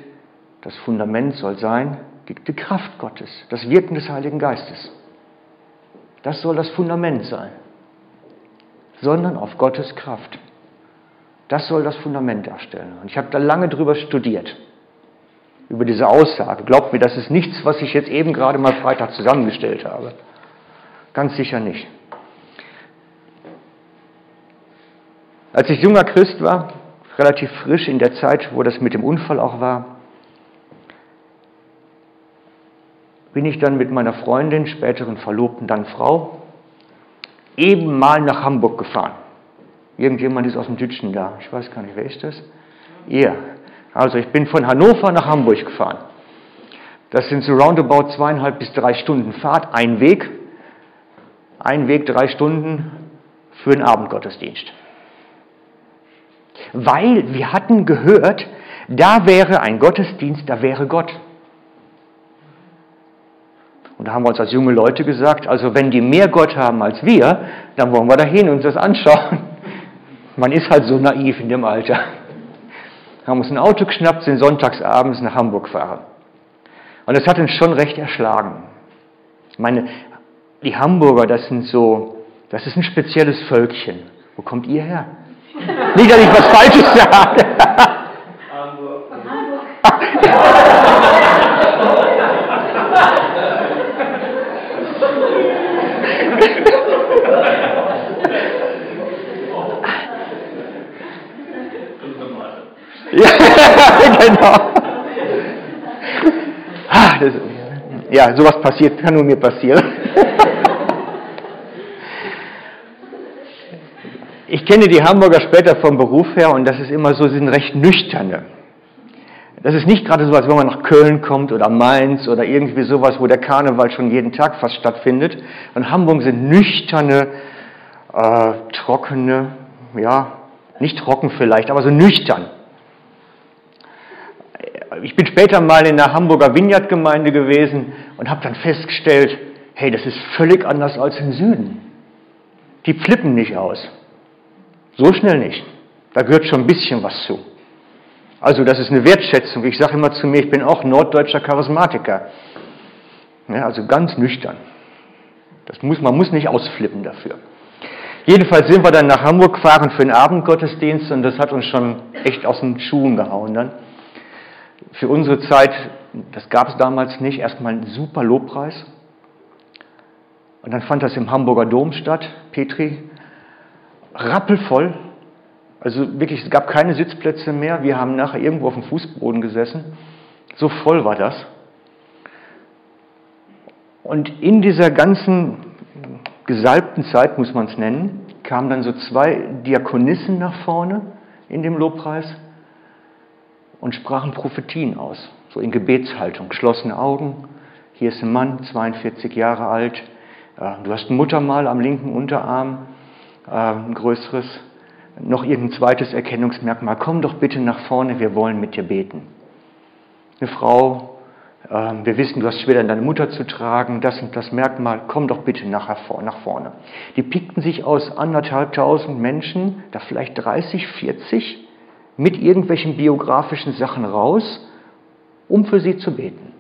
das Fundament soll sein, die, Kraft Gottes, das Wirken des Heiligen Geistes. Das soll das Fundament sein, sondern auf Gottes Kraft. Das soll das Fundament darstellen. Und ich habe da lange drüber studiert, über diese Aussage. Glaubt mir, das ist nichts, was ich jetzt eben gerade mal Freitag zusammengestellt habe. Ganz sicher nicht. Als ich junger Christ war, relativ frisch in der Zeit, wo das mit dem Unfall auch war, bin ich dann mit meiner Freundin, späteren Verlobten, dann Frau, eben mal nach Hamburg gefahren. Irgendjemand ist aus dem Dütschen da. Ich weiß gar nicht, wer ist das? Ihr. Also ich bin von Hannover nach Hamburg gefahren. Das sind so roundabout zweieinhalb bis drei Stunden Fahrt, ein Weg. Ein Weg, drei Stunden für den Abendgottesdienst. Weil wir hatten gehört, da wäre ein Gottesdienst, da wäre Gott. Da haben wir uns als junge Leute gesagt, also wenn die mehr Gott haben als wir, dann wollen wir dahin und uns das anschauen. (laughs) Man ist halt so naiv in dem Alter. (laughs) Haben uns ein Auto geschnappt, sind sonntagsabends nach Hamburg gefahren. Und das hat uns schon recht erschlagen. Ich meine, die Hamburger, das sind so, das ist ein spezielles Völkchen. Wo kommt ihr her? (laughs) Nicht, dass ich was Falsches sage. Hamburg. ja, genau. Das, ja, sowas passiert, kann nur mir passieren. Ich kenne die Hamburger später vom Beruf her und das ist immer so, sie sind recht nüchterne. Das ist nicht gerade so, als wenn man nach Köln kommt oder Mainz oder irgendwie sowas, wo der Karneval schon jeden Tag fast stattfindet. Und Hamburg sind nüchterne, äh, trockene, ja, nicht trocken vielleicht, aber so nüchtern. Ich bin später mal in der Hamburger Vineyard-Gemeinde gewesen und habe dann festgestellt, hey, das ist völlig anders als im Süden. Die flippen nicht aus. So schnell nicht. Da gehört schon ein bisschen was zu. Also das ist eine Wertschätzung. Ich sage immer zu mir, ich bin auch norddeutscher Charismatiker. Ja, also ganz nüchtern. Das muss, man muss nicht ausflippen dafür. Jedenfalls sind wir dann nach Hamburg gefahren für den Abendgottesdienst und das hat uns schon echt aus den Schuhen gehauen dann. Für unsere Zeit, das gab es damals nicht, erstmal ein super Lobpreis. Und dann fand das im Hamburger Dom statt, Petri, rappelvoll. Also wirklich, es gab keine Sitzplätze mehr. Wir haben nachher irgendwo auf dem Fußboden gesessen. So voll war das. Und in dieser ganzen gesalbten Zeit, muss man es nennen, kamen dann so zwei Diakonissen nach vorne in dem Lobpreis und sprachen Prophetien aus, so in Gebetshaltung, geschlossene Augen. Hier ist ein Mann, 42 Jahre alt. Du hast ein Muttermal am linken Unterarm äh, ein größeres, noch irgendein zweites Erkennungsmerkmal. Komm doch bitte nach vorne, wir wollen mit dir beten. Eine Frau, äh, wir wissen, du hast schwer deine Mutter zu tragen, das und das Merkmal, komm doch bitte nach vorne. Die pickten sich aus anderthalbtausend Menschen, da vielleicht 30, 40, mit irgendwelchen biografischen Sachen raus, um für sie zu beten.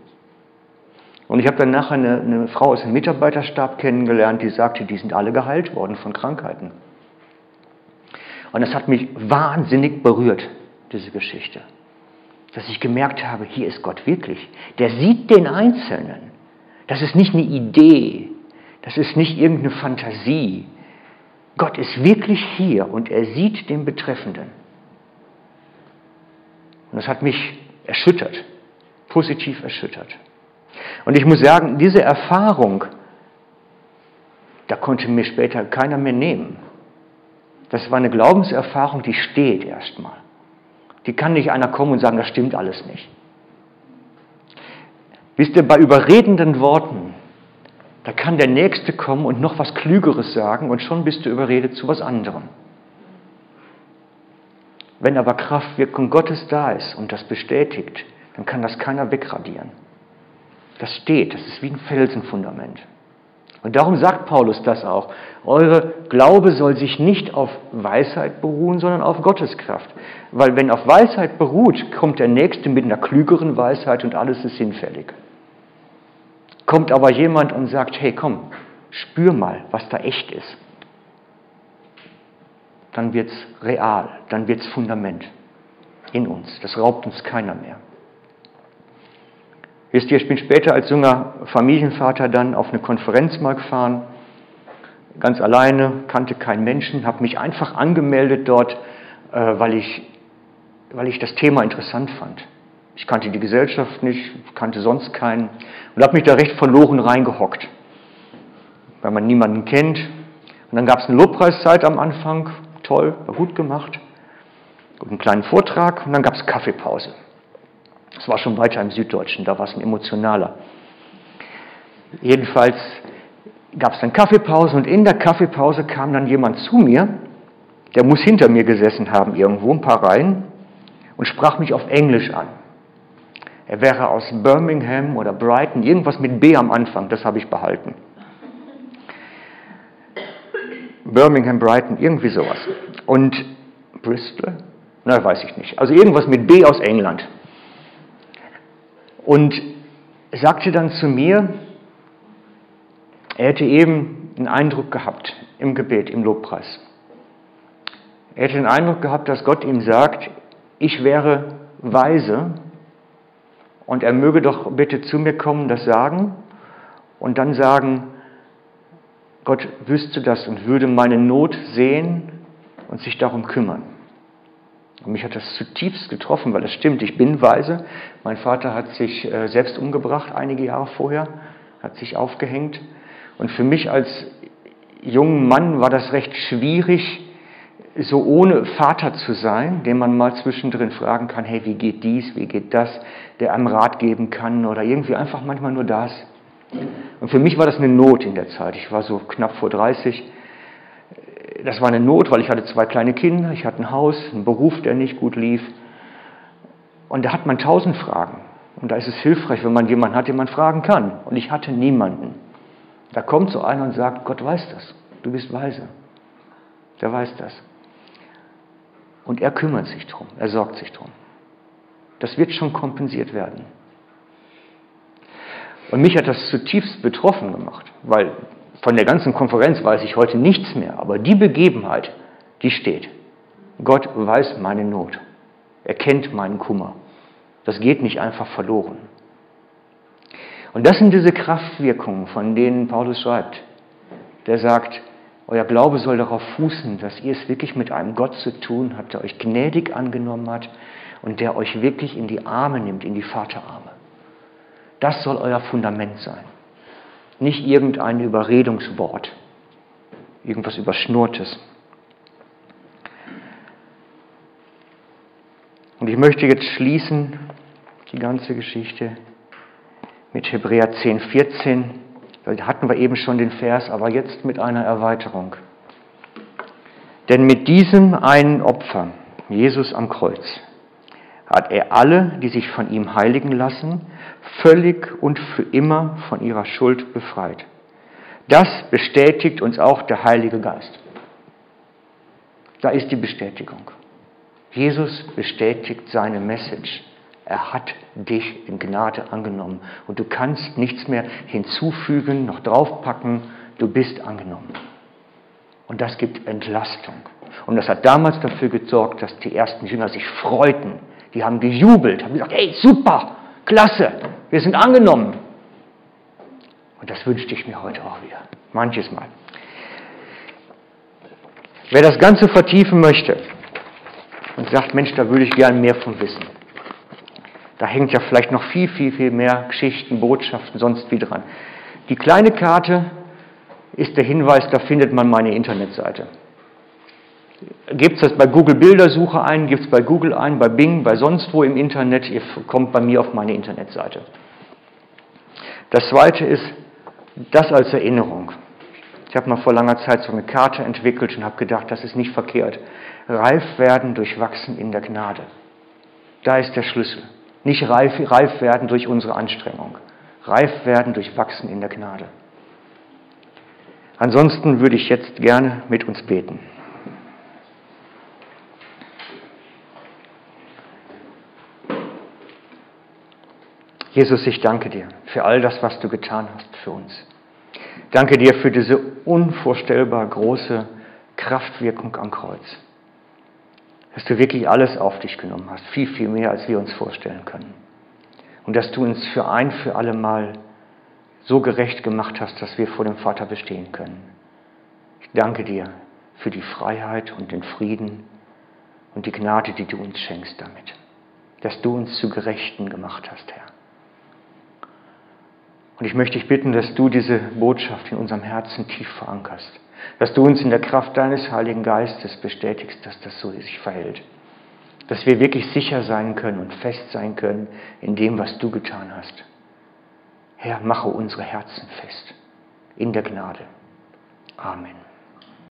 Und ich habe dann nachher eine, eine Frau aus dem Mitarbeiterstab kennengelernt, die sagte, die sind alle geheilt worden von Krankheiten. Und das hat mich wahnsinnig berührt, diese Geschichte. Dass ich gemerkt habe, hier ist Gott wirklich. Der sieht den Einzelnen. Das ist nicht eine Idee. Das ist nicht irgendeine Fantasie. Gott ist wirklich hier und er sieht den Betreffenden. Und das hat mich erschüttert, positiv erschüttert. Und ich muss sagen, diese Erfahrung, da konnte mir später keiner mehr nehmen. Das war eine Glaubenserfahrung, die steht erstmal. Die kann nicht einer kommen und sagen, das stimmt alles nicht. Wisst ihr, bei überredenden Worten, da kann der Nächste kommen und noch was Klügeres sagen und schon bist du überredet zu was anderem. Wenn aber Kraftwirkung Gottes da ist und das bestätigt, dann kann das keiner wegradieren. Das steht, das ist wie ein Felsenfundament. Und darum sagt Paulus das auch. Eure Glaube soll sich nicht auf Weisheit beruhen, sondern auf Gottes Kraft. Weil wenn auf Weisheit beruht, kommt der Nächste mit einer klügeren Weisheit und alles ist hinfällig. Kommt aber jemand und sagt, hey komm, spür mal, was da echt ist. Dann wird es real, dann wird es Fundament in uns. Das raubt uns keiner mehr. Wisst ihr, ich bin später als junger Familienvater dann auf eine Konferenz mal gefahren, ganz alleine, kannte keinen Menschen, habe mich einfach angemeldet dort, äh, weil ich, weil ich das Thema interessant fand. Ich kannte die Gesellschaft nicht, kannte sonst keinen und habe mich da recht verloren reingehockt, weil man niemanden kennt. Und dann gab es eine Lobpreiszeit am Anfang, toll, war gut gemacht, und einen kleinen Vortrag und dann gab es Kaffeepause. Das war schon weiter im Süddeutschen, da war es ein emotionaler. Jedenfalls gab es dann Kaffeepause und in der Kaffeepause kam dann jemand zu mir, der muss hinter mir gesessen haben irgendwo, ein paar Reihen, und sprach mich auf Englisch an. Er wäre aus Birmingham oder Brighton, irgendwas mit B am Anfang, das habe ich behalten. Birmingham, Brighton, irgendwie sowas. Und Bristol? Na, weiß ich nicht. Also irgendwas mit B aus England und sagte dann zu mir, er hätte eben einen Eindruck gehabt im Gebet, im Lobpreis. Er hätte den Eindruck gehabt, dass Gott ihm sagt, ich wäre weise und er möge doch bitte zu mir kommen, das sagen und dann sagen, Gott wüsste das und würde meine Not sehen und sich darum kümmern. Und mich hat das zutiefst getroffen, weil es stimmt, ich bin weise. Mein Vater hat sich äh, selbst umgebracht einige Jahre vorher, hat sich aufgehängt. Und für mich als jungen Mann war das recht schwierig, so ohne Vater zu sein, den man mal zwischendrin fragen kann, hey, wie geht dies, wie geht das, der einem Rat geben kann oder irgendwie einfach manchmal nur das. Und für mich war das eine Not in der Zeit. Ich war so knapp vor 30 das war eine Not, weil ich hatte zwei kleine Kinder, ich hatte ein Haus, einen Beruf, der nicht gut lief. Und da hat man tausend Fragen. Und da ist es hilfreich, wenn man jemanden hat, den man fragen kann. Und ich hatte niemanden. Da kommt so einer und sagt, Gott weiß das. Du bist weise. Der weiß das. Und er kümmert sich drum. Er sorgt sich drum. Das wird schon kompensiert werden. Und mich hat das zutiefst betroffen gemacht, weil von der ganzen Konferenz weiß ich heute nichts mehr, aber die Begebenheit, die steht. Gott weiß meine Not. Er kennt meinen Kummer. Das geht nicht einfach verloren. Und das sind diese Kraftwirkungen, von denen Paulus schreibt. Der sagt, euer Glaube soll darauf fußen, dass ihr es wirklich mit einem Gott zu tun habt, der euch gnädig angenommen hat und der euch wirklich in die Arme nimmt, in die Vaterarme. Das soll euer Fundament sein nicht irgendein Überredungswort, irgendwas Überschnurrtes. Und ich möchte jetzt schließen, die ganze Geschichte, mit Hebräer 10, 14. Da hatten wir eben schon den Vers, aber jetzt mit einer Erweiterung. Denn mit diesem einen Opfer, Jesus am Kreuz, hat er alle, die sich von ihm heiligen lassen, völlig und für immer von ihrer Schuld befreit. Das bestätigt uns auch der Heilige Geist. Da ist die Bestätigung. Jesus bestätigt seine Message. Er hat dich in Gnade angenommen und du kannst nichts mehr hinzufügen, noch draufpacken. Du bist angenommen. Und das gibt Entlastung. Und das hat damals dafür gesorgt, dass die ersten Jünger sich freuten. Die haben gejubelt, haben gesagt, hey, super, klasse, wir sind angenommen. Und das wünschte ich mir heute auch wieder, manches Mal. Wer das Ganze vertiefen möchte und sagt, Mensch, da würde ich gern mehr von wissen, da hängt ja vielleicht noch viel, viel, viel mehr Geschichten, Botschaften, sonst wie dran. Die kleine Karte ist der Hinweis, da findet man meine Internetseite. Gebt es bei Google Bildersuche ein, gebt es bei Google ein, bei Bing, bei sonst wo im Internet, ihr kommt bei mir auf meine Internetseite. Das zweite ist das als Erinnerung. Ich habe mal vor langer Zeit so eine Karte entwickelt und habe gedacht, das ist nicht verkehrt. Reif werden durch Wachsen in der Gnade. Da ist der Schlüssel. Nicht reif, reif werden durch unsere Anstrengung. Reif werden durch Wachsen in der Gnade. Ansonsten würde ich jetzt gerne mit uns beten. Jesus, ich danke dir für all das, was du getan hast für uns. Danke dir für diese unvorstellbar große Kraftwirkung am Kreuz. Dass du wirklich alles auf dich genommen hast, viel, viel mehr, als wir uns vorstellen können. Und dass du uns für ein, für alle Mal so gerecht gemacht hast, dass wir vor dem Vater bestehen können. Ich danke dir für die Freiheit und den Frieden und die Gnade, die du uns schenkst damit. Dass du uns zu Gerechten gemacht hast, Herr. Und ich möchte dich bitten, dass du diese Botschaft in unserem Herzen tief verankerst. Dass du uns in der Kraft deines Heiligen Geistes bestätigst, dass das so sich verhält. Dass wir wirklich sicher sein können und fest sein können in dem, was du getan hast. Herr, mache unsere Herzen fest in der Gnade. Amen.